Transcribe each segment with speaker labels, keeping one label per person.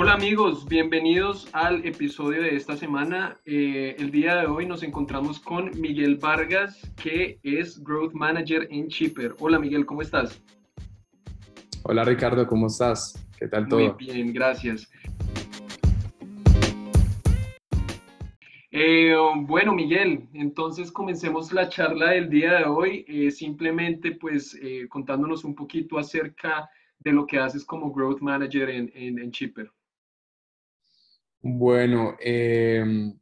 Speaker 1: Hola amigos, bienvenidos al episodio de esta semana. Eh, el día de hoy nos encontramos con Miguel Vargas, que es Growth Manager en Chipper. Hola Miguel, ¿cómo estás?
Speaker 2: Hola Ricardo, ¿cómo estás? ¿Qué tal todo?
Speaker 1: Muy bien, gracias. Eh, bueno, Miguel, entonces comencemos la charla del día de hoy, eh, simplemente pues contándonos un poquito acerca de lo que haces como Growth Manager en, en, en Chipper.
Speaker 2: Bueno, em,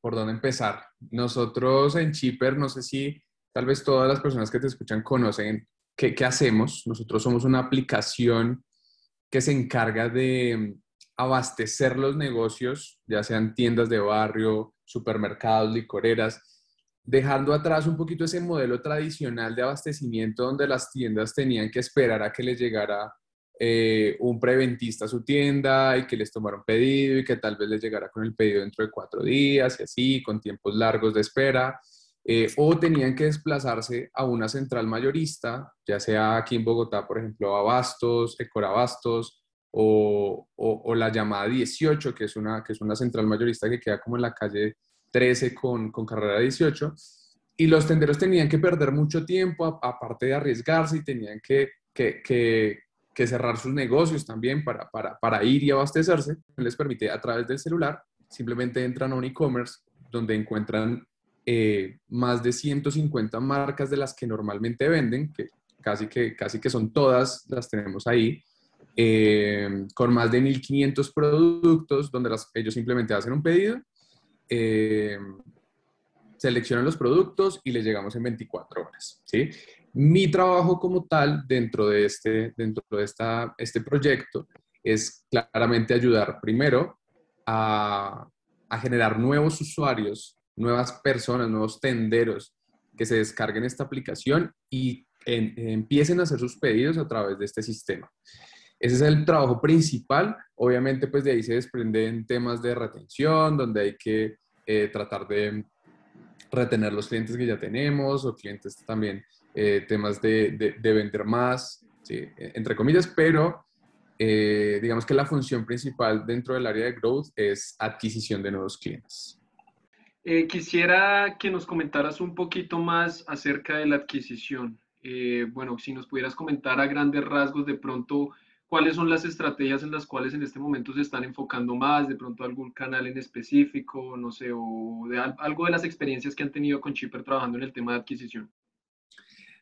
Speaker 2: ¿por dónde empezar? Nosotros en Chipper, no sé si tal vez todas las personas que te escuchan conocen qué, qué hacemos. Nosotros somos una aplicación que se encarga de abastecer los negocios, ya sean tiendas de barrio, supermercados, licoreras, dejando atrás un poquito ese modelo tradicional de abastecimiento donde las tiendas tenían que esperar a que les llegara eh, un preventista a su tienda y que les tomara un pedido y que tal vez les llegara con el pedido dentro de cuatro días y así, con tiempos largos de espera. Eh, o tenían que desplazarse a una central mayorista, ya sea aquí en Bogotá, por ejemplo, Abastos, Ecorabastos, o, la llamada 18, que es, una, que es una central mayorista que queda como en la calle 13 con, con carrera 18. Y los tenderos tenían que perder mucho tiempo, aparte de arriesgarse, y tenían que, que cerrar sus negocios también para, para, para ir y abastecerse. Les permite a través del celular, simplemente entran a un e-commerce donde encuentran eh, más de 150 marcas de las que normalmente venden, que casi que, casi que son todas, las tenemos ahí, eh, con más de 1.500 productos, donde ellos simplemente hacen un pedido, eh, seleccionan los productos y les llegamos en 24 horas. ¿sí? Mi trabajo como tal dentro de este, dentro de esta, este proyecto es claramente ayudar primero a, generar nuevos usuarios, nuevas personas, nuevos tenderos que se descarguen esta aplicación y empiecen a hacer sus pedidos a través de este sistema. Ese es el trabajo principal. Obviamente, pues de ahí se desprenden temas de retención, donde hay que eh, tratar de retener los clientes que ya tenemos o clientes también eh, temas de, de, vender más, entre comillas, pero eh, digamos que la función principal dentro del área de growth es adquisición de nuevos clientes.
Speaker 1: Eh, quisiera que nos comentaras un poquito más acerca de la adquisición. bueno, si nos pudieras comentar a grandes rasgos de pronto cuáles son las estrategias en las cuales en este momento se están enfocando más, de pronto algún canal en específico, no sé, o de algo de las experiencias que han tenido con Chipper trabajando en el tema de adquisición.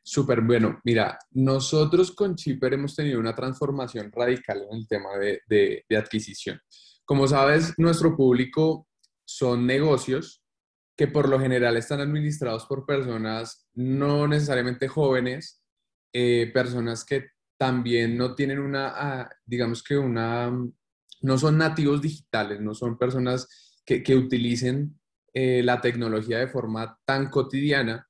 Speaker 2: Súper bueno. Mira, nosotros con Chipper hemos tenido una transformación radical en el tema de, adquisición. Como sabes, nuestro público son negocios que por lo general están administrados por personas no necesariamente jóvenes, eh, personas que también no tienen una, ah, digamos que una, no son nativos digitales, no son personas que, utilicen eh, la tecnología de forma tan cotidiana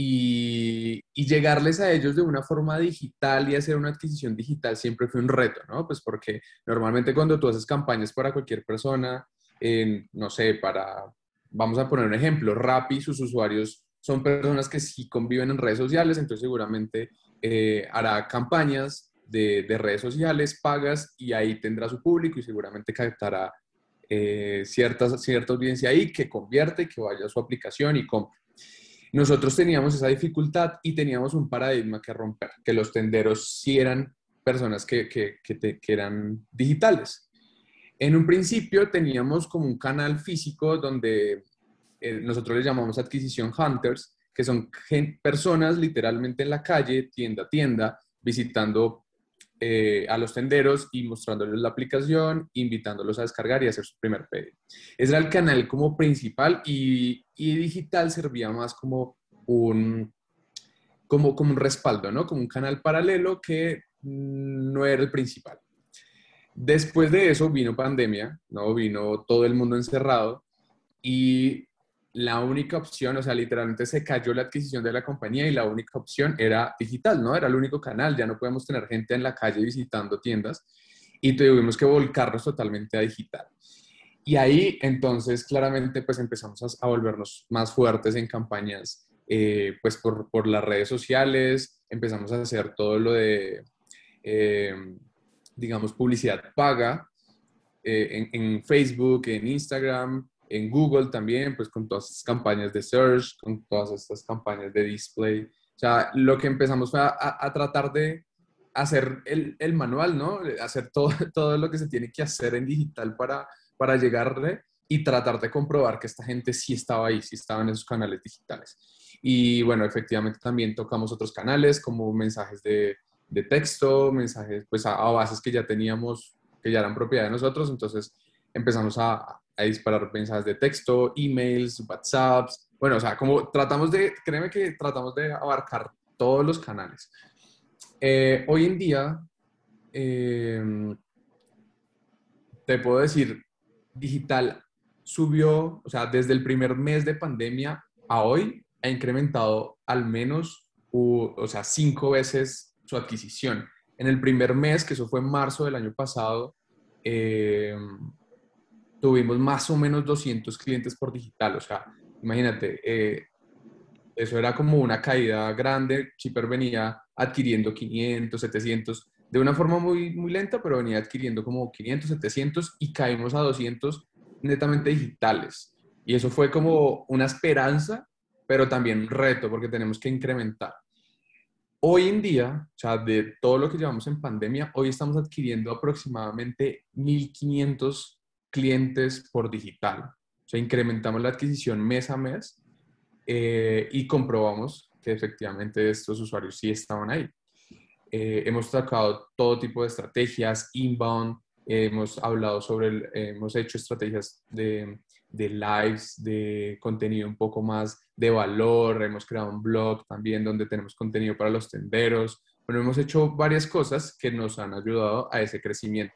Speaker 2: y, llegarles a ellos de una forma digital y hacer una adquisición digital siempre fue un reto, ¿no? Pues porque normalmente cuando tú haces campañas para cualquier persona, no sé, para, vamos a poner un ejemplo, Rappi, sus usuarios son personas que sí conviven en redes sociales, entonces seguramente eh, hará campañas de, redes sociales pagas y ahí tendrá su público y seguramente captará eh, cierta audiencia ahí que convierte, que vaya a su aplicación y compre. Nosotros teníamos esa dificultad y teníamos un paradigma que romper, que los tenderos sí eran personas que, que, que, eran digitales. En un principio teníamos como un canal físico donde eh, nosotros le llamamos adquisición hunters, que son personas literalmente en la calle, tienda a tienda, visitando eh, a los tenderos y mostrándoles la aplicación, invitándolos a descargar y hacer su primer pedido. Ese era el canal como principal y, y digital servía más como un, como, como un respaldo, ¿no? Como un canal paralelo que no era el principal. Después de eso vino pandemia, ¿no? Vino todo el mundo encerrado y la única opción, o sea, literalmente se cayó la adquisición de la compañía y la única opción era digital, ¿no? Era el único canal, ya no podemos tener gente en la calle visitando tiendas y tuvimos que volcarnos totalmente a digital. Y ahí entonces claramente pues empezamos a, volvernos más fuertes en campañas eh, pues por, por, las redes sociales, empezamos a hacer todo lo de, eh, digamos, publicidad paga en, en, Facebook, en Instagram, en Google también, pues con todas estas campañas de search, con todas estas campañas de display. O sea, lo que empezamos fue a, a tratar de hacer el, el, manual, ¿no? Hacer todo, todo lo que se tiene que hacer en digital para, para llegarle y tratar de comprobar que esta gente sí estaba ahí, sí estaba en esos canales digitales. Y bueno, efectivamente también tocamos otros canales como mensajes de, de texto, mensajes pues a, bases que ya teníamos, que ya eran propiedad de nosotros, entonces empezamos a, a disparar mensajes de texto, emails, WhatsApps, bueno, o sea, como tratamos de, créeme que tratamos de abarcar todos los canales. Eh, hoy en día, em, te puedo decir, digital subió, o sea, desde el primer mes de pandemia a hoy, ha incrementado al menos, o sea, cinco veces su adquisición. En el primer mes, que eso fue en marzo del año pasado, em, tuvimos más o menos 200 clientes por digital. O sea, imagínate, eh, eso era como una caída grande. Chipper venía adquiriendo 500, 700, de una forma muy, muy lenta, pero venía adquiriendo como 500, 700 y caímos a 200 netamente digitales. Y eso fue como una esperanza, pero también un reto porque tenemos que incrementar. Hoy en día, o sea, de todo lo que llevamos en pandemia, hoy estamos adquiriendo aproximadamente 1.500 clientes por digital. O sea, incrementamos la adquisición mes a mes eh, y comprobamos que efectivamente estos usuarios sí estaban ahí. Eh, hemos tocado todo tipo de estrategias, inbound, hemos hablado sobre, hemos hecho estrategias de, de lives, de contenido un poco más de valor, hemos creado un blog también donde tenemos contenido para los tenderos. Bueno, hemos hecho varias cosas que nos han ayudado a ese crecimiento.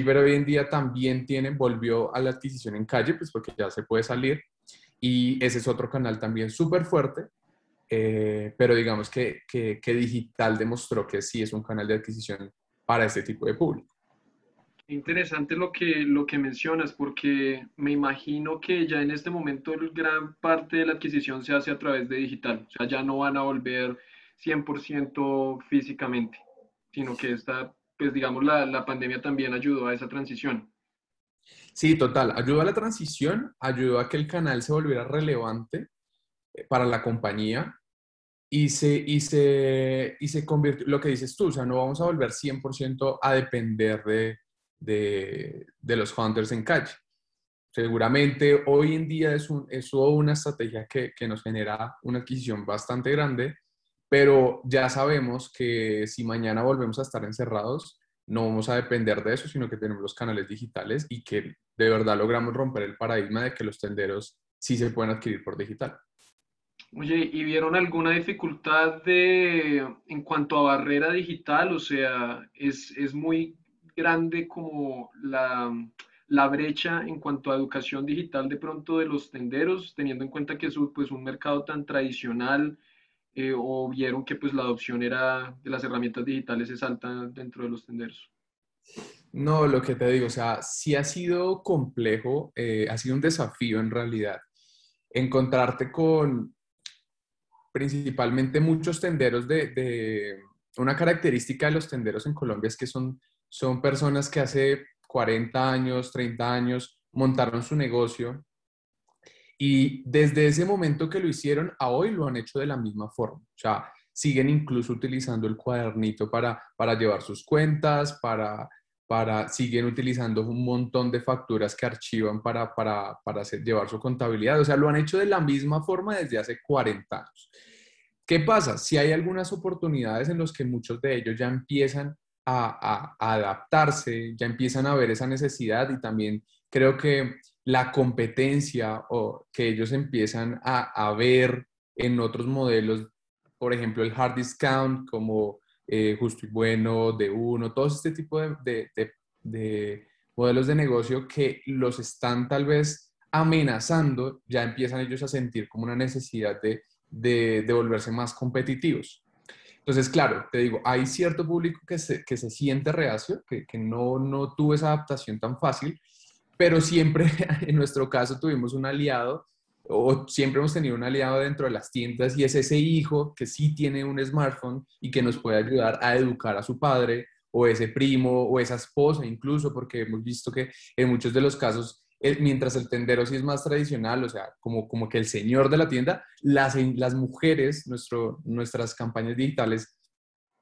Speaker 2: Pero hoy en día también tiene, volvió a la adquisición en calle, pues porque ya se puede salir. Y ese es otro canal también súper fuerte, eh, pero digamos que, que, que, digital demostró que sí es un canal de adquisición para este tipo de público.
Speaker 1: Interesante lo que, lo que mencionas, porque me imagino que ya en este momento gran parte de la adquisición se hace a través de digital, o sea, ya no van a volver 100% físicamente, sino que esta pues digamos, la, la pandemia también ayudó a esa transición.
Speaker 2: Sí, total. Ayudó a la transición, ayudó a que el canal se volviera relevante eh, para la compañía y se, y se, y se convirtió, lo que dices tú, o sea, no vamos a volver 100% a depender de, de, de, los hunters en calle. Seguramente hoy en día es, un, es una estrategia que, que nos genera una adquisición bastante grande, pero ya sabemos que si mañana volvemos a estar encerrados, no vamos a depender de eso, sino que tenemos los canales digitales y que de verdad logramos romper el paradigma de que los tenderos sí se pueden adquirir por digital.
Speaker 1: Oye, ¿y vieron alguna dificultad de, en cuanto a barrera digital? O sea, es, es muy grande como la, la, brecha en cuanto a educación digital de pronto de los tenderos, teniendo en cuenta que es pues, un mercado tan tradicional eh, o vieron que pues la adopción era de las herramientas digitales es alta dentro de los tenderos?
Speaker 2: No, lo que te digo, o sea, sí ha sido complejo, eh, ha sido un desafío en realidad encontrarte con principalmente muchos tenderos de, de, una característica de los tenderos en Colombia es que son, son personas que hace 40 años, 30 años montaron su negocio y desde ese momento que lo hicieron a hoy lo han hecho de la misma forma. O sea, siguen incluso utilizando el cuadernito para, para llevar sus cuentas, para, para, siguen utilizando un montón de facturas que archivan para, para, para hacer, llevar su contabilidad. O sea, lo han hecho de la misma forma desde hace 40 años. ¿Qué pasa? Si hay algunas oportunidades en las que muchos de ellos ya empiezan a, a, a adaptarse, ya empiezan a ver esa necesidad y también creo que la competencia o que ellos empiezan a, ver en otros modelos, por ejemplo, el hard discount como eh, justo y bueno, de uno, todo este tipo de, de, modelos de negocio que los están tal vez amenazando, ya empiezan ellos a sentir como una necesidad de, de, volverse más competitivos. Entonces, claro, te digo, hay cierto público que se, que se siente reacio, que, que no, no tuvo esa adaptación tan fácil, pero siempre en nuestro caso tuvimos un aliado o siempre hemos tenido un aliado dentro de las tiendas y es ese hijo que sí tiene un smartphone y que nos puede ayudar a educar a su padre o ese primo o esa esposa incluso, porque hemos visto que en muchos de los casos, mientras el tendero sí es más tradicional, o sea, como, como que el señor de la tienda, las, las mujeres, nuestro, nuestras campañas digitales,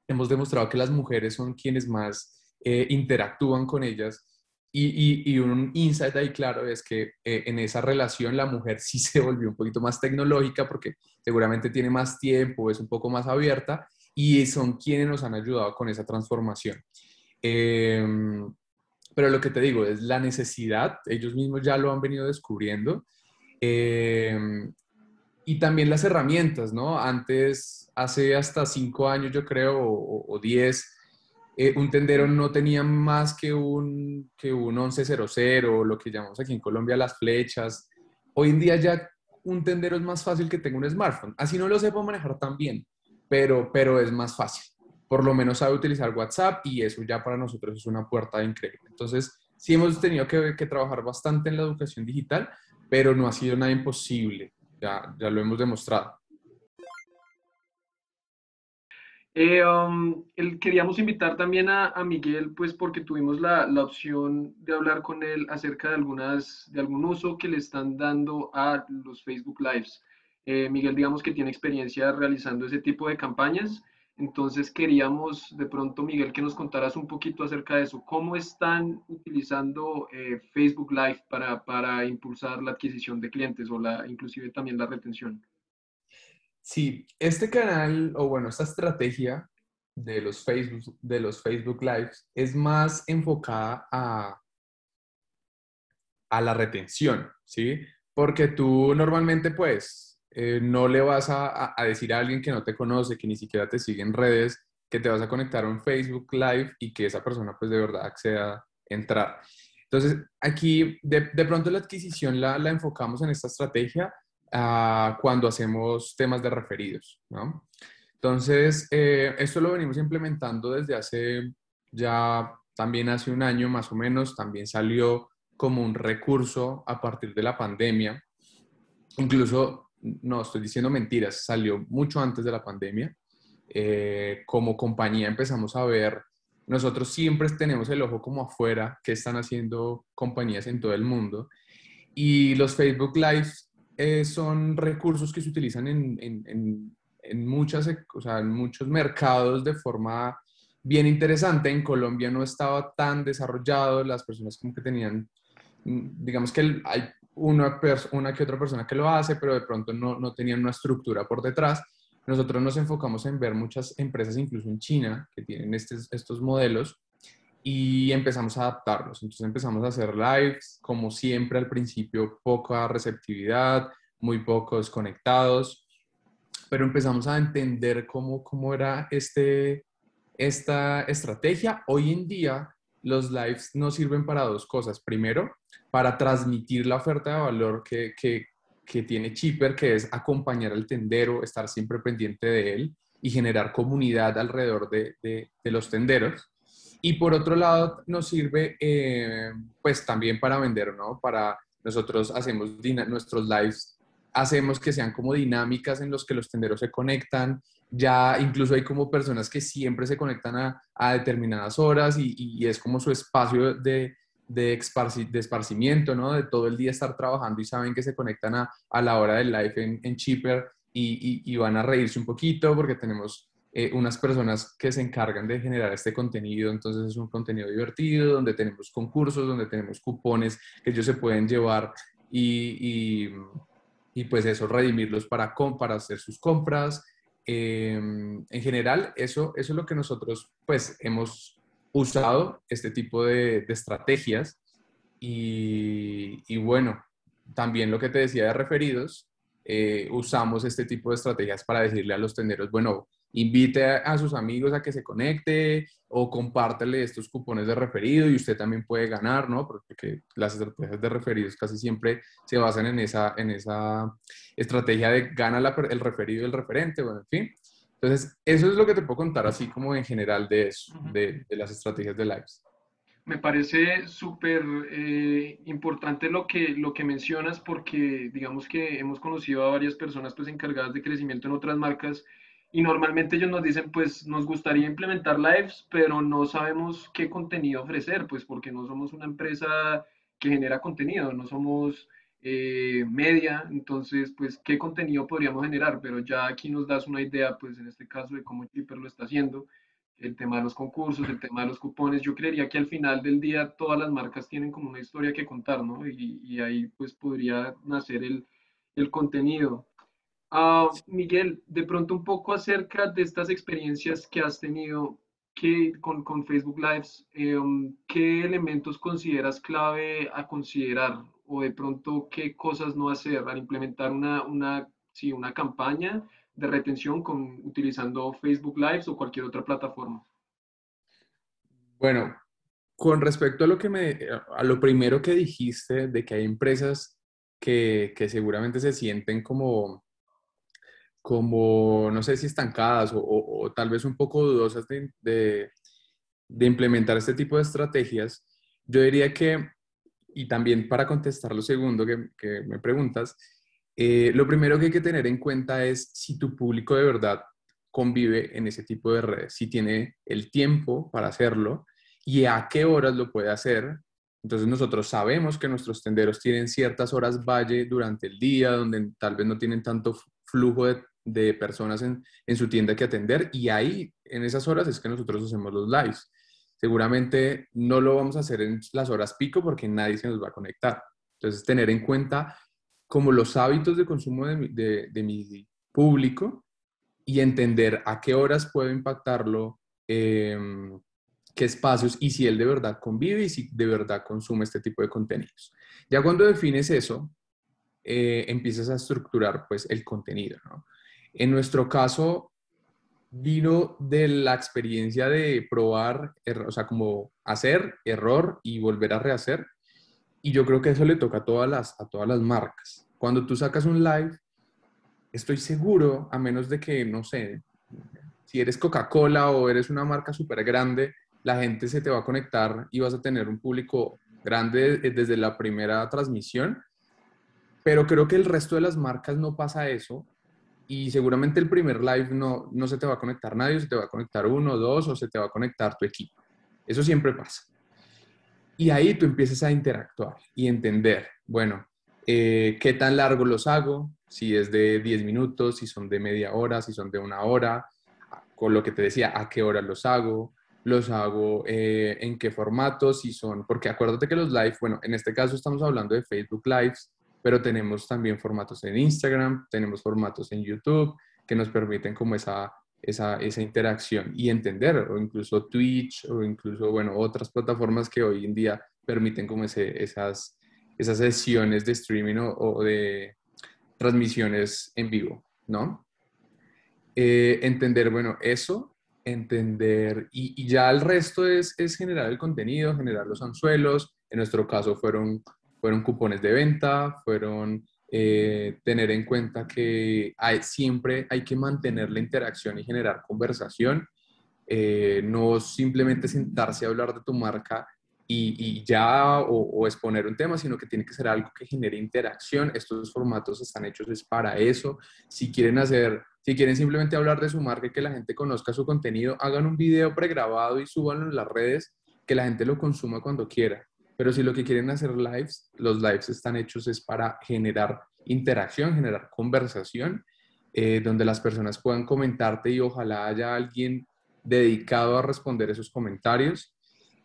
Speaker 2: hemos demostrado que las mujeres son quienes más eh, interactúan con ellas y, un insight ahí claro es que eh, en esa relación la mujer sí se volvió un poquito más tecnológica porque seguramente tiene más tiempo, es un poco más abierta y son quienes nos han ayudado con esa transformación. Em, pero lo que te digo es la necesidad, ellos mismos ya lo han venido descubriendo. Em, y también las herramientas, ¿no? Antes, hace hasta cinco años yo creo, o, o diez, eh, un tendero no tenía más que un, que un 1100, lo que llamamos aquí en Colombia las flechas. Hoy en día ya un tendero es más fácil que tenga un smartphone. Así no lo sepa manejar tan bien, pero, pero es más fácil. Por lo menos sabe utilizar WhatsApp y eso ya para nosotros es una puerta increíble. Entonces, sí hemos tenido que, que trabajar bastante en la educación digital, pero no ha sido nada imposible. Ya, ya lo hemos demostrado.
Speaker 1: Eh, um, queríamos invitar también a, Miguel, pues porque tuvimos la, opción de hablar con él acerca de, algunas, de algún uso que le están dando a los Facebook Lives. Eh, Miguel, digamos que tiene experiencia realizando ese tipo de campañas, entonces queríamos de pronto, Miguel, que nos contaras un poquito acerca de eso. ¿Cómo están utilizando eh, Facebook Live para, para impulsar la adquisición de clientes o la, inclusive también la retención?
Speaker 2: Sí, este canal, o bueno, esta estrategia de los Facebook, de los Facebook Lives es más enfocada a, a la retención, ¿sí? Porque tú normalmente, pues, eh, no le vas a, a, decir a alguien que no te conoce, que ni siquiera te sigue en redes, que te vas a conectar a un Facebook Live y que esa persona, pues, de verdad acceda a entrar. Entonces, aquí, de, de pronto la adquisición la, la enfocamos en esta estrategia cuando hacemos temas de referidos, ¿no? Entonces, eh, esto lo venimos implementando desde hace ya también hace un año más o menos, también salió como un recurso a partir de la pandemia. Incluso, no estoy diciendo mentiras, salió mucho antes de la pandemia. Eh, como compañía empezamos a ver, nosotros siempre tenemos el ojo como afuera, que están haciendo compañías en todo el mundo. Y los Facebook Lives eh, son recursos que se utilizan en, en, en, muchos mercados de forma bien interesante. En Colombia no estaba tan desarrollado, las personas como que tenían, mm, digamos que hay una, una que otra persona que lo hace, pero de pronto no, no tenían una estructura por detrás. Nosotros nos enfocamos en ver muchas empresas, incluso en China, que tienen estos, estos modelos y empezamos a adaptarlos. Entonces empezamos a hacer lives, como siempre al principio poca receptividad, muy pocos conectados, pero empezamos a entender cómo, cómo era este, esta estrategia. Hoy en día los lives nos sirven para dos cosas. Primero, para transmitir la oferta de valor que, que, que tiene Chipper, que es acompañar al tendero, estar siempre pendiente de él y generar comunidad alrededor de, de, de los tenderos. Y por otro lado, nos sirve eh, pues también para vender, ¿no? Para nosotros hacemos nuestros lives, hacemos que sean como dinámicas en los que los tenderos se conectan. Ya incluso hay como personas que siempre se conectan a, a determinadas horas y, y, es como su espacio de, de, de, esparcimiento, ¿no? De todo el día estar trabajando y saben que se conectan a, a la hora del live en, en Cheaper y, y, y van a reírse un poquito porque tenemos eh, unas personas que se encargan de generar este contenido, entonces es un contenido divertido, donde tenemos concursos, donde tenemos cupones que ellos se pueden llevar y, y, y pues eso, redimirlos para, para hacer sus compras. Em, en general, eso, eso es lo que nosotros pues hemos usado, este tipo de, de estrategias. Y, y, bueno, también lo que te decía de referidos, eh, usamos este tipo de estrategias para decirle a los tenderos, bueno, invite a, sus amigos a que se conecte o compártele estos cupones de referido y usted también puede ganar, ¿no? Porque las estrategias de referidos casi siempre se basan en esa, en esa estrategia de gana el referido y el referente, bueno, en fin. Entonces, eso es lo que te puedo contar así como en general de eso, de, de, las estrategias de lives.
Speaker 1: Me parece súper eh, importante lo que, lo que mencionas porque digamos que hemos conocido a varias personas pues encargadas de crecimiento en otras marcas y normalmente ellos nos dicen, pues nos gustaría implementar lives, pero no sabemos qué contenido ofrecer, pues porque no somos una empresa que genera contenido, no somos eh, media, entonces, pues, ¿qué contenido podríamos generar? Pero ya aquí nos das una idea, pues, en este caso de cómo Chipper lo está haciendo, el tema de los concursos, el tema de los cupones, yo creería que al final del día todas las marcas tienen como una historia que contar, ¿no? Y, y ahí, pues, podría nacer el, el contenido. Uh, Miguel, de pronto un poco acerca de estas experiencias que has tenido que, con, con Facebook Lives, eh, ¿qué elementos consideras clave a considerar o de pronto qué cosas no hacer al implementar una, una, sí, una campaña de retención con, utilizando Facebook Lives o cualquier otra plataforma?
Speaker 2: Bueno, con respecto a lo que me, a lo primero que dijiste de que hay empresas que, que seguramente se sienten como, como, no sé si estancadas o, o, tal vez un poco dudosas de, de, de implementar este tipo de estrategias, yo diría que y también para contestar lo segundo que, me preguntas, eh, lo primero que hay que tener en cuenta es si tu público de verdad convive en ese tipo de redes, si tiene el tiempo para hacerlo y a qué horas lo puede hacer. Entonces nosotros sabemos que nuestros tenderos tienen ciertas horas valle durante el día, donde tal vez no tienen tanto flujo de, de personas en, en, su tienda que atender y ahí, en esas horas, es que nosotros hacemos los lives seguramente no lo vamos a hacer en las horas pico porque nadie se nos va a conectar. Entonces, tener en cuenta como los hábitos de consumo de, de, mi público y entender a qué horas puedo impactarlo, em, qué espacios y si él de verdad convive y si de verdad consume este tipo de contenidos. Ya cuando defines eso, eh, empiezas a estructurar pues el contenido. En nuestro caso, vino de la experiencia de probar, o sea, como hacer, error y volver a rehacer. Y yo creo que eso le toca a todas las, a todas las marcas. Cuando tú sacas un live, estoy seguro, a menos de que, no sé, si eres Coca-Cola o eres una marca súper grande, la gente se te va a conectar y vas a tener un público grande desde la primera transmisión. Pero creo que el resto de las marcas no pasa eso y seguramente el primer live no, no se te va a conectar nadie, se te va a conectar uno, dos o se te va a conectar tu equipo. Eso siempre pasa. Y ahí tú empiezas a interactuar y entender, bueno, eh, qué tan largo los hago, si es de 10 minutos, si son de media hora, si son de una hora, con lo que te decía, a qué hora los hago, los hago eh, en qué formato, si son, porque acuérdate que los live, bueno, en este caso estamos hablando de Facebook Lives, pero tenemos también formatos en Instagram, tenemos formatos en YouTube que nos permiten como esa, esa, esa interacción y entender, o incluso Twitch, o incluso, bueno, otras plataformas que hoy en día permiten como ese, esas, esas sesiones de streaming o, de transmisiones en vivo, ¿no? Eh, entender, bueno, eso, entender, y, y, ya el resto es, es generar el contenido, generar los anzuelos, en nuestro caso fueron fueron cupones de venta, fueron eh, tener en cuenta que hay, siempre hay que mantener la interacción y generar conversación, eh, no simplemente sentarse a hablar de tu marca y, ya o, exponer un tema, sino que tiene que ser algo que genere interacción. Estos formatos están hechos es para eso. Si quieren hacer, si quieren simplemente hablar de su marca y que la gente conozca su contenido, hagan un video pregrabado y súbanlo en las redes, que la gente lo consuma cuando quiera. Pero si lo que quieren hacer lives, los lives están hechos es para generar interacción, generar conversación, eh, donde las personas puedan comentarte y ojalá haya alguien dedicado a responder esos comentarios.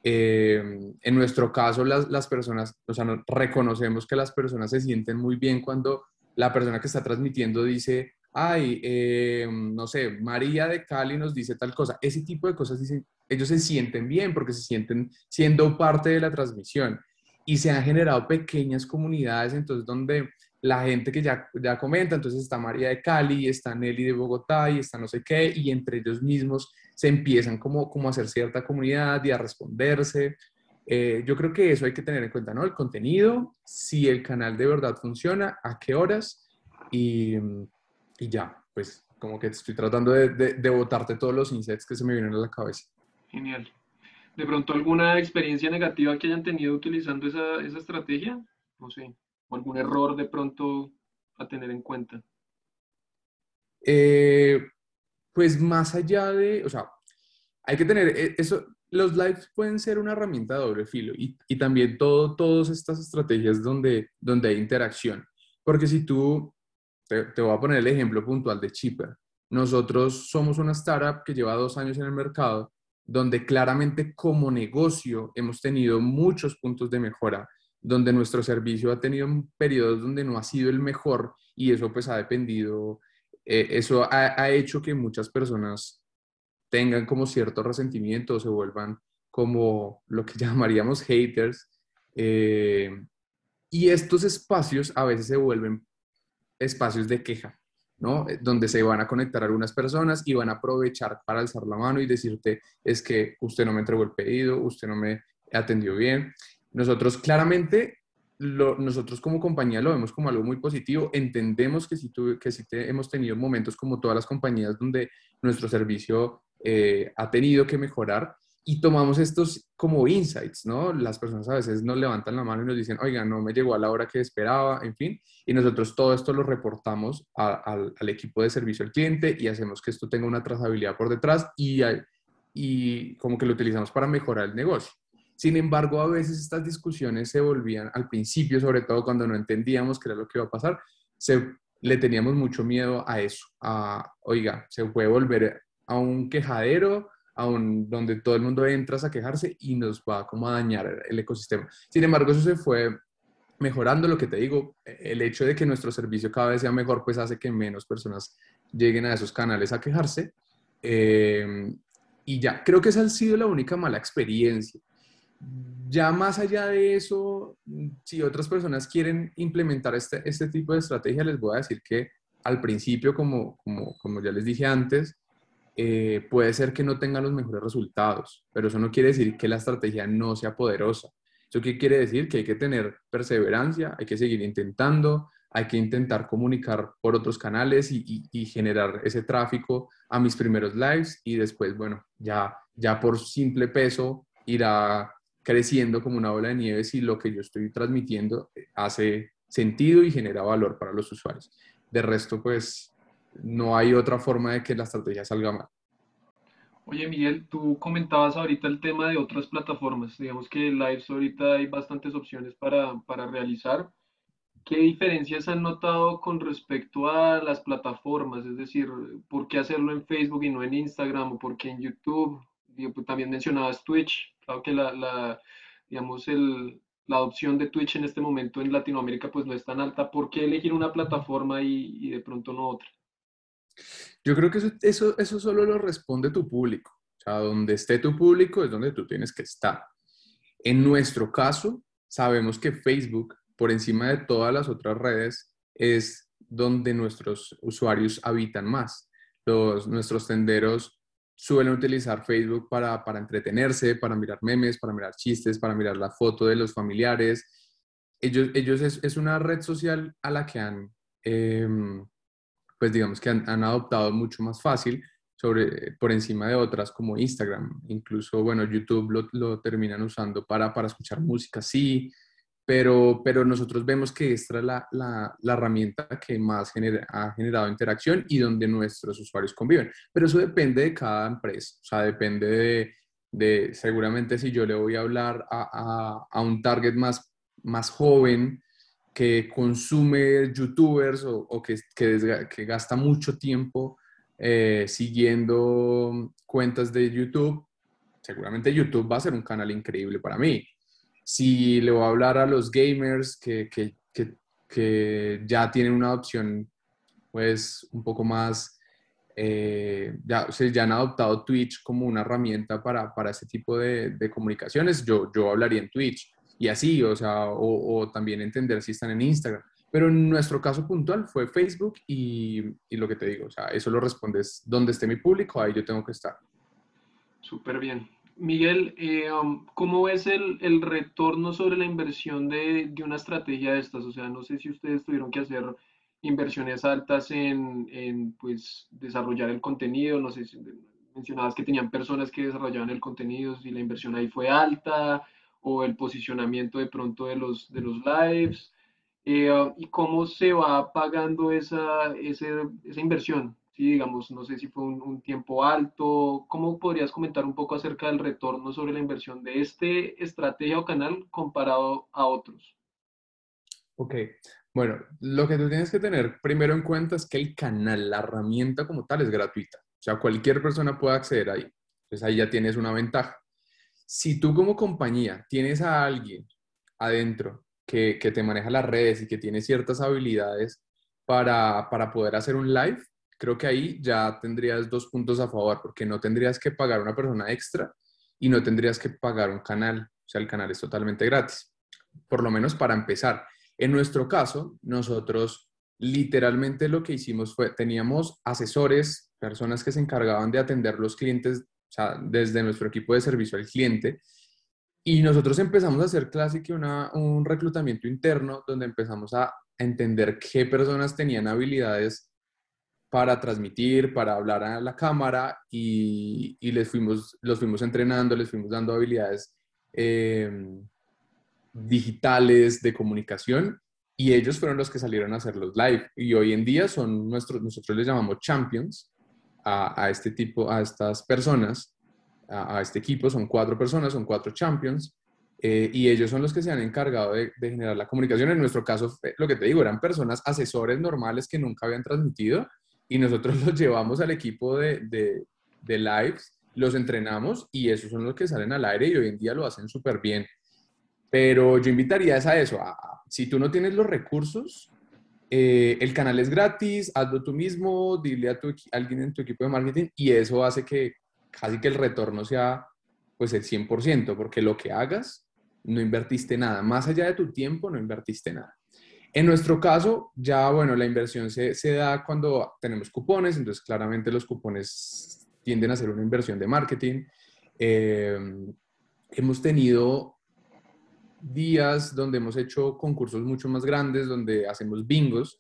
Speaker 2: Eh, en nuestro caso, las, las, personas, o sea, reconocemos que las personas se sienten muy bien cuando la persona que está transmitiendo dice, ay, eh, no sé, María de Cali nos dice tal cosa. Ese tipo de cosas dicen, ellos se sienten bien porque se sienten siendo parte de la transmisión y se han generado pequeñas comunidades, entonces donde la gente que ya, ya comenta, entonces está María de Cali, está Nelly de Bogotá y está no sé qué, y entre ellos mismos se empiezan como, como a hacer cierta comunidad y a responderse. Eh, yo creo que eso hay que tener en cuenta, ¿no? El contenido, si el canal de verdad funciona, a qué horas y, y ya, pues como que estoy tratando de, de, de botarte todos los insets que se me vienen a la cabeza.
Speaker 1: Genial. ¿De pronto alguna experiencia negativa que hayan tenido utilizando esa, esa estrategia? No sé, o algún error de pronto a tener en cuenta.
Speaker 2: Eh, pues más allá de, o sea, hay que tener eh, eso, los lives pueden ser una herramienta de doble filo y, y también todo, todas estas estrategias donde, donde hay interacción. Porque si tú, te, te, voy a poner el ejemplo puntual de Chipper. Nosotros somos una startup que lleva dos años en el mercado, donde claramente como negocio hemos tenido muchos puntos de mejora, donde nuestro servicio ha tenido periodos donde no ha sido el mejor y eso pues ha dependido, eh, eso ha, hecho que muchas personas tengan como cierto resentimiento se vuelvan como lo que llamaríamos haters. Eh, y estos espacios a veces se vuelven espacios de queja, ¿no? Eh, donde se van a conectar algunas personas y van a aprovechar para alzar la mano y decirte, es que usted no me entregó el pedido, usted no me atendió bien. Nosotros claramente nosotros como compañía lo vemos como algo muy positivo. Entendemos que si, que si hemos tenido momentos como todas las compañías donde nuestro servicio eh, ha tenido que mejorar y tomamos estos como insights, ¿no? Las personas a veces nos levantan la mano y nos dicen, oiga, no me llegó a la hora que esperaba, en fin, y nosotros todo esto lo reportamos al equipo de servicio al cliente y hacemos que esto tenga una trazabilidad por detrás y, y como que lo utilizamos para mejorar el negocio. Sin embargo, a veces estas discusiones se volvían, al principio, sobre todo cuando no entendíamos qué era lo que iba a pasar, se, le teníamos mucho miedo a eso, a, oiga, se puede volver a un quejadero, a un, donde todo el mundo entra a quejarse y nos va como a dañar el ecosistema. Sin embargo, eso se fue mejorando, lo que te digo, el hecho de que nuestro servicio cada vez sea mejor, pues hace que menos personas lleguen a esos canales a quejarse. Eh, y ya, creo que esa ha sido la única mala experiencia. Ya más allá de eso, si otras personas quieren implementar este, este tipo de estrategia, les voy a decir que al principio, como, ya les dije antes, eh, puede ser que no tengan los mejores resultados, pero eso no quiere decir que la estrategia no sea poderosa. ¿Eso qué quiere decir? Que hay que tener perseverancia, hay que seguir intentando, hay que intentar comunicar por otros canales y, generar ese tráfico a mis primeros lives y después, bueno, ya, ya por simple peso irá creciendo como una bola de nieve si lo que yo estoy transmitiendo hace sentido y genera valor para los usuarios. De resto, pues no hay otra forma de que la estrategia salga mal.
Speaker 1: Oye, Miguel, tú comentabas ahorita el tema de otras plataformas. Digamos que Lives ahorita hay bastantes opciones para, para realizar. ¿Qué diferencias han notado con respecto a las plataformas? Es decir, ¿por qué hacerlo en Facebook y no en Instagram? ¿O por qué en YouTube? Pues, también mencionabas Twitch. Claro que la, la digamos, el, la adopción de Twitch en este momento en Latinoamérica pues no es tan alta. ¿Por qué elegir una plataforma y de pronto no otra?
Speaker 2: Yo creo que eso, eso, eso solo lo responde tu público. O sea, donde esté tu público es donde tú tienes que estar. En nuestro caso, sabemos que Facebook, por encima de todas las otras redes, es donde nuestros usuarios habitan más. Los, nuestros tenderos suelen utilizar Facebook para, para entretenerse, para mirar memes, para mirar chistes, para mirar la foto de los familiares. Ellos, ellos es, es una red social a la que han eh, pues digamos que han, adoptado mucho más fácil sobre, por encima de otras como Instagram. Incluso, bueno, YouTube lo, lo terminan usando para, para, escuchar música, sí, pero, pero nosotros vemos que esta es la, la, la herramienta que más genera, ha generado interacción y donde nuestros usuarios conviven. Pero eso depende de cada empresa, o sea, depende de, de seguramente si yo le voy a hablar a, a, a un target más, más joven, que consume youtubers o, que, que, gasta mucho tiempo eh, siguiendo cuentas de YouTube, seguramente YouTube va a ser un canal increíble para mí. Si le voy a hablar a los gamers que, que, que ya tienen una opción pues un poco más, eh, ya, o ya han adoptado Twitch como una herramienta para, para ese tipo de, de comunicaciones, yo, yo hablaría en Twitch y así, o sea, o, también entender si están en Instagram. Pero en nuestro caso puntual fue Facebook y, y, lo que te digo, o sea, eso lo respondes donde esté mi público, ahí yo tengo que estar.
Speaker 1: Súper bien. Miguel, eh, um, ¿cómo ves el, el, retorno sobre la inversión de, de, una estrategia de estas? O sea, no sé si ustedes tuvieron que hacer inversiones altas en, en pues, desarrollar el contenido, no sé si mencionabas que tenían personas que desarrollaban el contenido, si la inversión ahí fue alta, o el posicionamiento de pronto de los, de los lives, eh, y cómo se va pagando esa, esa inversión, Sí, digamos, no sé si fue un, tiempo alto. ¿Cómo podrías comentar un poco acerca del retorno sobre la inversión de este estrategia o canal comparado a otros?
Speaker 2: Ok, bueno, lo que tú tienes que tener primero en cuenta es que el canal, la herramienta como tal, es gratuita. O sea, cualquier persona puede acceder ahí. Entonces ahí ya tienes una ventaja. Si tú como compañía tienes a alguien adentro que, que te maneja las redes y que tiene ciertas habilidades para, para poder hacer un live, creo que ahí ya tendrías dos puntos a favor, porque no tendrías que pagar una persona extra y no tendrías que pagar un canal. O sea, el canal es totalmente gratis, por lo menos para empezar. En nuestro caso, nosotros literalmente lo que hicimos fue, teníamos asesores, personas que se encargaban de atender los clientes, o sea, desde nuestro equipo de servicio al cliente, y nosotros empezamos a hacer casi que un reclutamiento interno donde empezamos a entender qué personas tenían habilidades para transmitir, para hablar a la cámara y, les fuimos, los fuimos entrenando, les fuimos dando habilidades em, digitales de comunicación y ellos fueron los que salieron a hacer los live. Y hoy en día son nuestros, nosotros les llamamos champions a, este tipo, a estas personas, a, este equipo, son cuatro personas, son cuatro champions eh, y ellos son los que se han encargado de, generar la comunicación. En nuestro caso, lo que te digo, eran personas, asesores normales que nunca habían transmitido y nosotros los llevamos al equipo de, de, de lives, los entrenamos y esos son los que salen al aire y hoy en día lo hacen súper bien. Pero yo invitaría a eso, si tú no tienes los recursos, eh, el canal es gratis, hazlo tú mismo, dile a, tu, alguien en tu equipo de marketing y eso hace que casi que el retorno sea pues el 100%, porque lo que hagas, no invertiste nada. Más allá de tu tiempo, no invertiste nada. En nuestro caso, ya, bueno, la inversión se, da cuando tenemos cupones, entonces claramente los cupones tienden a ser una inversión de marketing. Eh, hemos tenido días donde hemos hecho concursos mucho más grandes, donde hacemos bingos,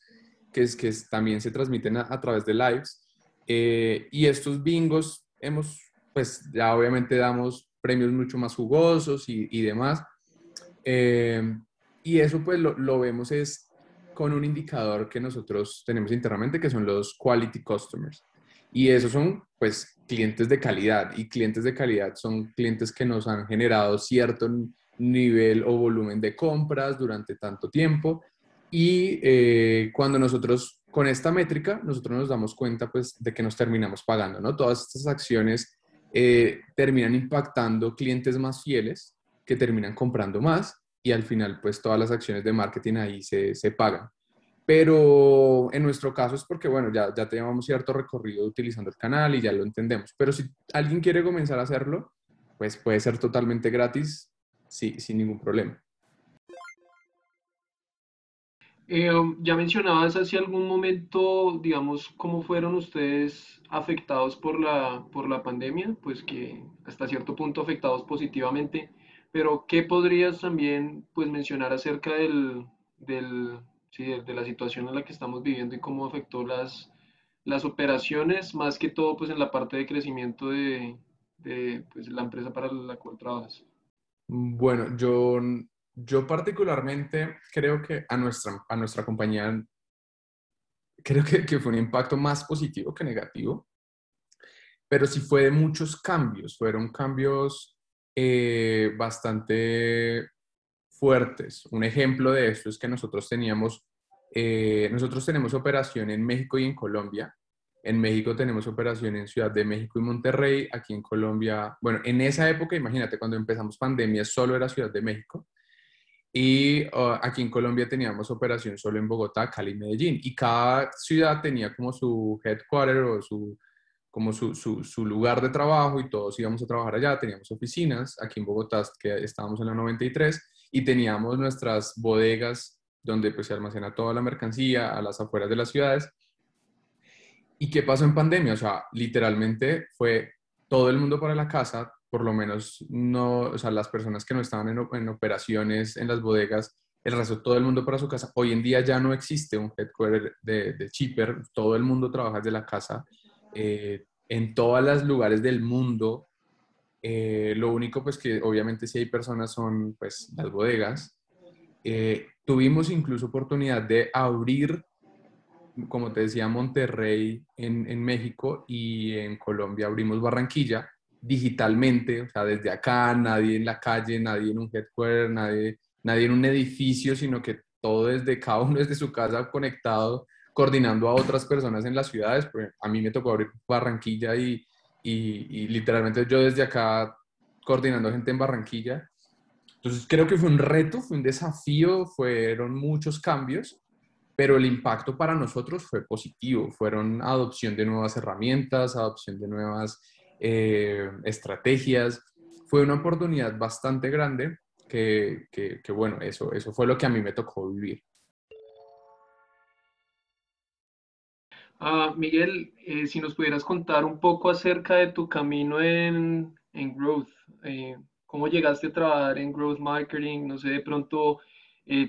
Speaker 2: que, es, que también se transmiten a, través de lives. Eh, y estos bingos hemos, pues ya obviamente damos premios mucho más jugosos y, y demás. Eh, y eso pues lo, lo, vemos es con un indicador que nosotros tenemos internamente, que son los quality customers. Y esos son, pues, clientes de calidad. Y clientes de calidad son clientes que nos han generado cierto nivel o volumen de compras durante tanto tiempo. Y eh, cuando nosotros, con esta métrica, nosotros nos damos cuenta, pues, de que nos terminamos pagando, ¿no? Todas estas acciones eh, terminan impactando clientes más fieles que terminan comprando más y al final pues todas las acciones de marketing ahí se, se pagan. Pero en nuestro caso es porque, bueno, ya, ya tenemos cierto recorrido utilizando el canal y ya lo entendemos. Pero si alguien quiere comenzar a hacerlo, pues puede ser totalmente gratis, sí, sin ningún problema.
Speaker 1: Eh, ya mencionabas hace algún momento, digamos, cómo fueron ustedes afectados por la, por la pandemia, pues que hasta cierto punto afectados positivamente. Pero, ¿qué podrías también pues, mencionar acerca del, del, sí, de, la situación en la que estamos viviendo y cómo afectó las, las operaciones, más que todo pues, en la parte de crecimiento de, de pues, la empresa para la cual trabajas?
Speaker 2: Bueno, yo, yo particularmente creo que a nuestra, a nuestra compañía creo que, que, fue un impacto más positivo que negativo, pero sí fue de muchos cambios, fueron cambios eh, bastante fuertes. Un ejemplo de esto es que nosotros teníamos, eh, nosotros tenemos operación en México y en Colombia. En México tenemos operación en Ciudad de México y Monterrey. Aquí en Colombia, bueno, en esa época, imagínate, cuando empezamos pandemia, solo era Ciudad de México. Y uh, aquí en Colombia teníamos operación solo en Bogotá, Cali y Medellín. Y cada ciudad tenía como su headquarter o su, como su, su, lugar de trabajo y todos íbamos a trabajar allá. Teníamos oficinas aquí en Bogotá, que estábamos en la 93, y teníamos nuestras bodegas donde pues, se almacena toda la mercancía a las afueras de las ciudades. ¿Y qué pasó en pandemia? O sea, literalmente fue todo el mundo para la casa, por lo menos no, o sea, las personas que no estaban en, en operaciones en las bodegas, el resto todo el mundo para su casa. Hoy en día ya no existe un headquarter de, de Chipper, todo el mundo trabaja desde la casa eh, en todos los lugares del mundo. Eh, lo único, pues que obviamente si hay personas son pues las bodegas. Eh, tuvimos incluso oportunidad de abrir como te decía, Monterrey en, en México y en Colombia abrimos Barranquilla digitalmente, o sea, desde acá, nadie en la calle, nadie en un headquarter, nadie, nadie en un edificio, sino que todo desde cada uno desde su casa conectado, coordinando a otras personas en las ciudades. A mí me tocó abrir Barranquilla y, y, literalmente yo desde acá coordinando gente en Barranquilla. Entonces creo que fue un reto, fue un desafío, fueron muchos cambios, pero el impacto para nosotros fue positivo. Fueron adopción de nuevas herramientas, adopción de nuevas eh, estrategias. Fue una oportunidad bastante grande que, que, bueno, eso, eso fue lo que a mí me tocó vivir.
Speaker 1: Ah, Miguel, eh, si nos pudieras contar un poco acerca de tu camino en, en Growth, eh, cómo llegaste a trabajar en Growth Marketing, no sé, de pronto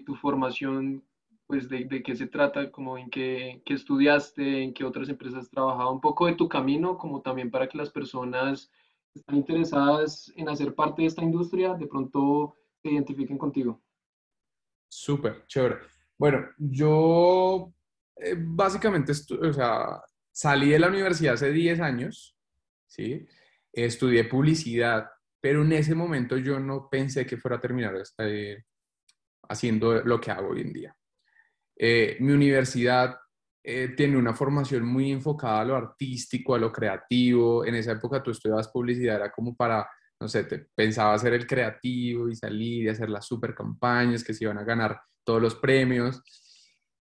Speaker 1: tu formación, pues de, qué se trata, como en qué, qué, estudiaste, en qué otras empresas has trabajado, un poco de tu camino, como también para que las personas que están interesadas en hacer parte de esta industria, de pronto se identifiquen contigo.
Speaker 2: Súper, chévere. Bueno, yo eh, básicamente, o sea, salí de la universidad hace 10 años, ¿sí? Estudié publicidad, pero en ese momento yo no pensé que fuera a terminar este, haciendo lo que hago hoy en día. Eh, mi universidad eh, tiene una formación muy enfocada a lo artístico, a lo creativo. En esa época tú estudiabas publicidad, era como para no sé, pensaba ser el creativo y salir y hacer las super campañas que se iban a ganar todos los premios.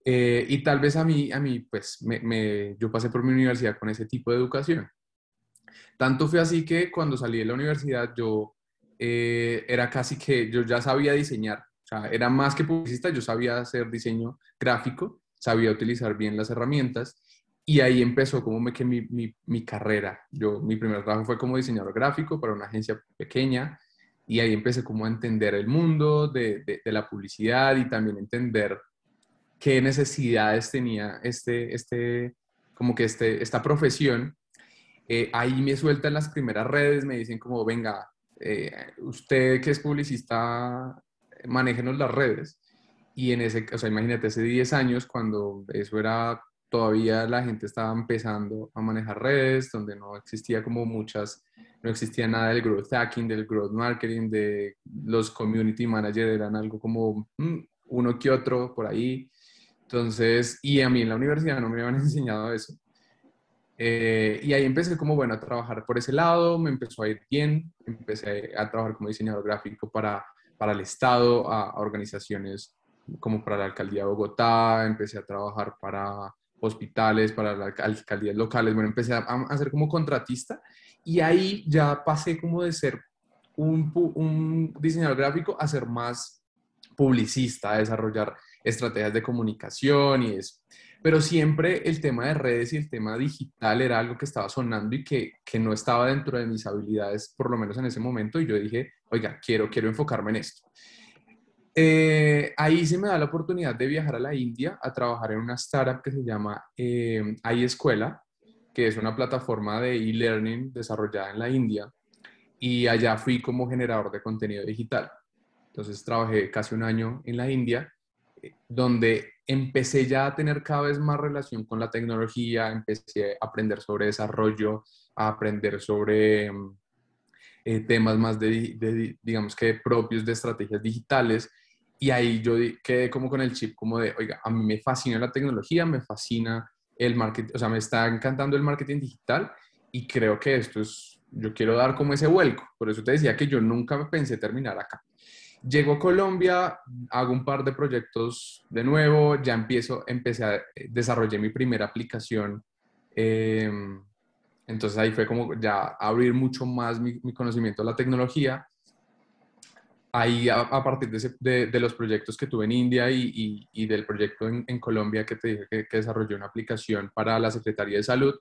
Speaker 2: Eh, y tal vez a mí, a mí pues, yo pasé por mi universidad con ese tipo de educación. Tanto fue así que cuando salí de la universidad yo era casi que yo ya sabía diseñar. Era más que publicista, yo sabía hacer diseño gráfico, sabía utilizar bien las herramientas y ahí empezó como me, que mi, mi, mi, carrera. Yo, mi primer trabajo fue como diseñador gráfico para una agencia pequeña y ahí empecé como a entender el mundo de, de, la publicidad y también entender qué necesidades tenía este, este, como que este, esta profesión. Eh, ahí me sueltan las primeras redes, me dicen como, venga, eh, usted que es publicista, manéjenos las redes. Y en ese, o sea, imagínate, hace 10 años, cuando eso era todavía la gente estaba empezando a manejar redes, donde no existía como muchas, no existía nada del growth hacking, del growth marketing, de los community managers eran algo como mm, uno que otro por ahí. Entonces, y a mí en la universidad no me habían enseñado eso. Eh, y ahí empecé como, bueno, a trabajar por ese lado, me empezó a ir bien, empecé a trabajar como diseñador gráfico para, para el Estado, a organizaciones como para la Alcaldía de Bogotá, empecé a trabajar para hospitales, para las alcaldías locales. Bueno, empecé a, hacer como contratista y ahí ya pasé como de ser un, un diseñador gráfico a ser más publicista, a desarrollar estrategias de comunicación y eso. Pero siempre el tema de redes y el tema digital era algo que estaba sonando y que, que no estaba dentro de mis habilidades, por lo menos en ese momento. Y yo dije, oiga, quiero, quiero enfocarme en esto. Eh, ahí se me da la oportunidad de viajar a la India a trabajar en una startup que se llama eh, iEscuela, que es una plataforma de e-learning desarrollada en la India. Y allá fui como generador de contenido digital. Entonces trabajé casi un año en la India, eh, donde empecé ya a tener cada vez más relación con la tecnología, empecé a aprender sobre desarrollo, a aprender sobre eh, temas más de, de, digamos que propios de estrategias digitales y ahí yo quedé como con el chip como de, oiga, a mí me fascina la tecnología, me fascina el marketing, o sea, me está encantando el marketing digital y creo que esto es, yo quiero dar como ese vuelco. Por eso te decía que yo nunca pensé terminar acá. Llego a Colombia, hago un par de proyectos de nuevo, ya empiezo, empecé a desarrollar mi primera aplicación. Em, entonces ahí fue como ya abrir mucho más mi, mi conocimiento de la tecnología ahí a, partir de, de, los proyectos que tuve en India y, y, del proyecto en, en, Colombia que te dije que, que, desarrollé una aplicación para la Secretaría de Salud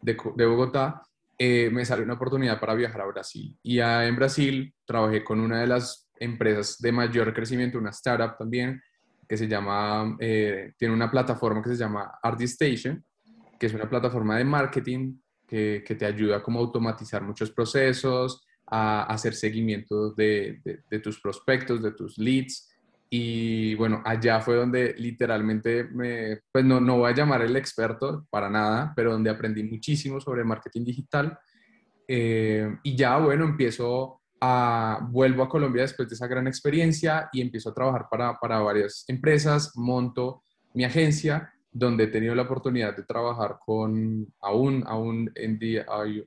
Speaker 2: de, de Bogotá, eh, me salió una oportunidad para viajar a Brasil. Y en Brasil trabajé con una de las empresas de mayor crecimiento, una startup también, que se llama, eh, tiene una plataforma que se llama ArtStation, que es una plataforma de marketing que, te ayuda como a automatizar muchos procesos, a hacer seguimiento de, de, tus prospectos, de tus leads Y bueno, allá fue donde literalmente me, pues no, no voy a llamar el experto para nada, pero donde aprendí muchísimo sobre marketing digital. Eh, y ya, bueno, empiezo a, vuelvo a Colombia después de esa gran experiencia y empiezo a trabajar para, para varias empresas, monto mi agencia, donde he tenido la oportunidad de trabajar con, aún, aún en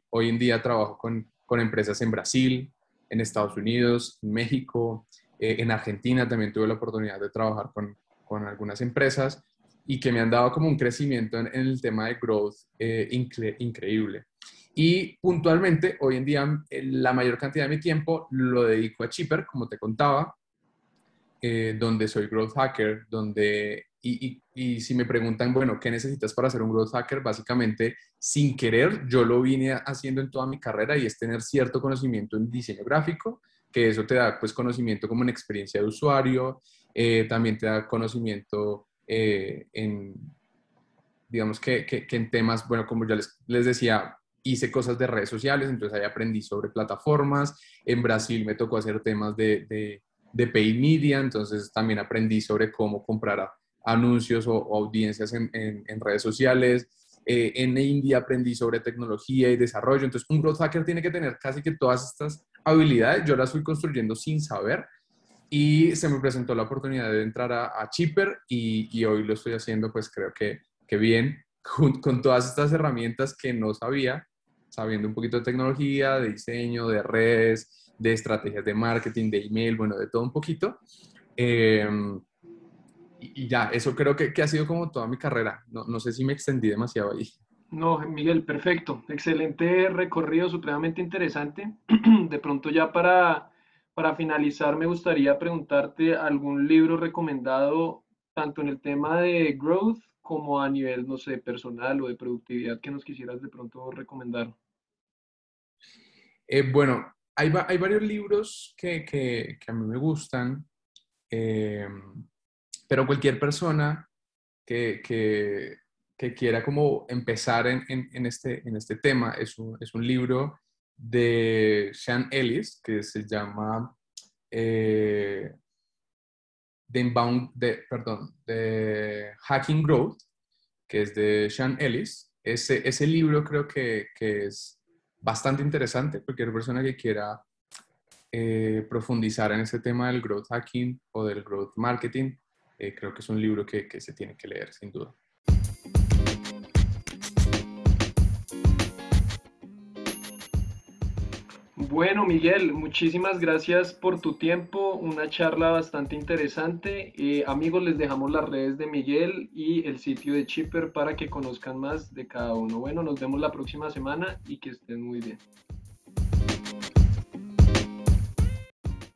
Speaker 2: hoy en día trabajo con, con empresas en Brasil, en Estados Unidos, en México, eh, en Argentina también tuve la oportunidad de trabajar con, con, algunas empresas y que me han dado como un crecimiento en, el tema de growth eh, increíble. Y puntualmente, hoy en día, eh, la mayor cantidad de mi tiempo lo dedico a Chipper, como te contaba, donde soy growth hacker, donde, y, y, y, si me preguntan, bueno, ¿qué necesitas para ser un growth hacker? Básicamente, sin querer, yo lo vine haciendo en toda mi carrera y es tener cierto conocimiento en diseño gráfico, que eso te da pues conocimiento como en experiencia de usuario, eh, también te da conocimiento eh, en, digamos que, que, en temas, bueno, como ya les, les decía, hice cosas de redes sociales, entonces ahí aprendí sobre plataformas, en Brasil me tocó hacer temas de, de, de media, entonces también aprendí sobre cómo comprar anuncios o, audiencias en, en, en, redes sociales. Eh, en India aprendí sobre tecnología y desarrollo, entonces un growth hacker tiene que tener casi que todas estas habilidades, yo las fui construyendo sin saber y se me presentó la oportunidad de entrar a, a Chipper y, y, hoy lo estoy haciendo pues creo que, que bien, con, con, todas estas herramientas que no sabía, sabiendo un poquito de tecnología, de diseño, de redes, de estrategias de marketing, de email, bueno, de todo un poquito. Eh, y, ya, eso creo que, que, ha sido como toda mi carrera. No, no sé si me extendí demasiado ahí.
Speaker 1: No, Miguel, perfecto. Excelente recorrido, supremamente interesante. De pronto ya para, para finalizar, me gustaría preguntarte algún libro recomendado, tanto en el tema de growth como a nivel, no sé, personal o de productividad que nos quisieras de pronto recomendar.
Speaker 2: Eh, bueno, hay, hay, varios libros que, que, que, a mí me gustan, eh, pero cualquier persona que, que quiera como empezar en, en, este, en este tema, es un, es un, libro de Sean Ellis que se llama eh, de, perdón, de Hacking Growth, que es de Sean Ellis. Ese, ese libro creo que, que es bastante interesante. Cualquier persona que quiera eh, profundizar en ese tema del growth hacking o del growth marketing, eh, creo que es un libro que, que se tiene que leer, sin duda.
Speaker 1: Bueno, Miguel, muchísimas gracias por tu tiempo, una charla bastante interesante. Eh, amigos, les dejamos las redes de Miguel y el sitio de Chipper para que conozcan más de cada uno. Bueno, nos vemos la próxima semana y que estén muy bien.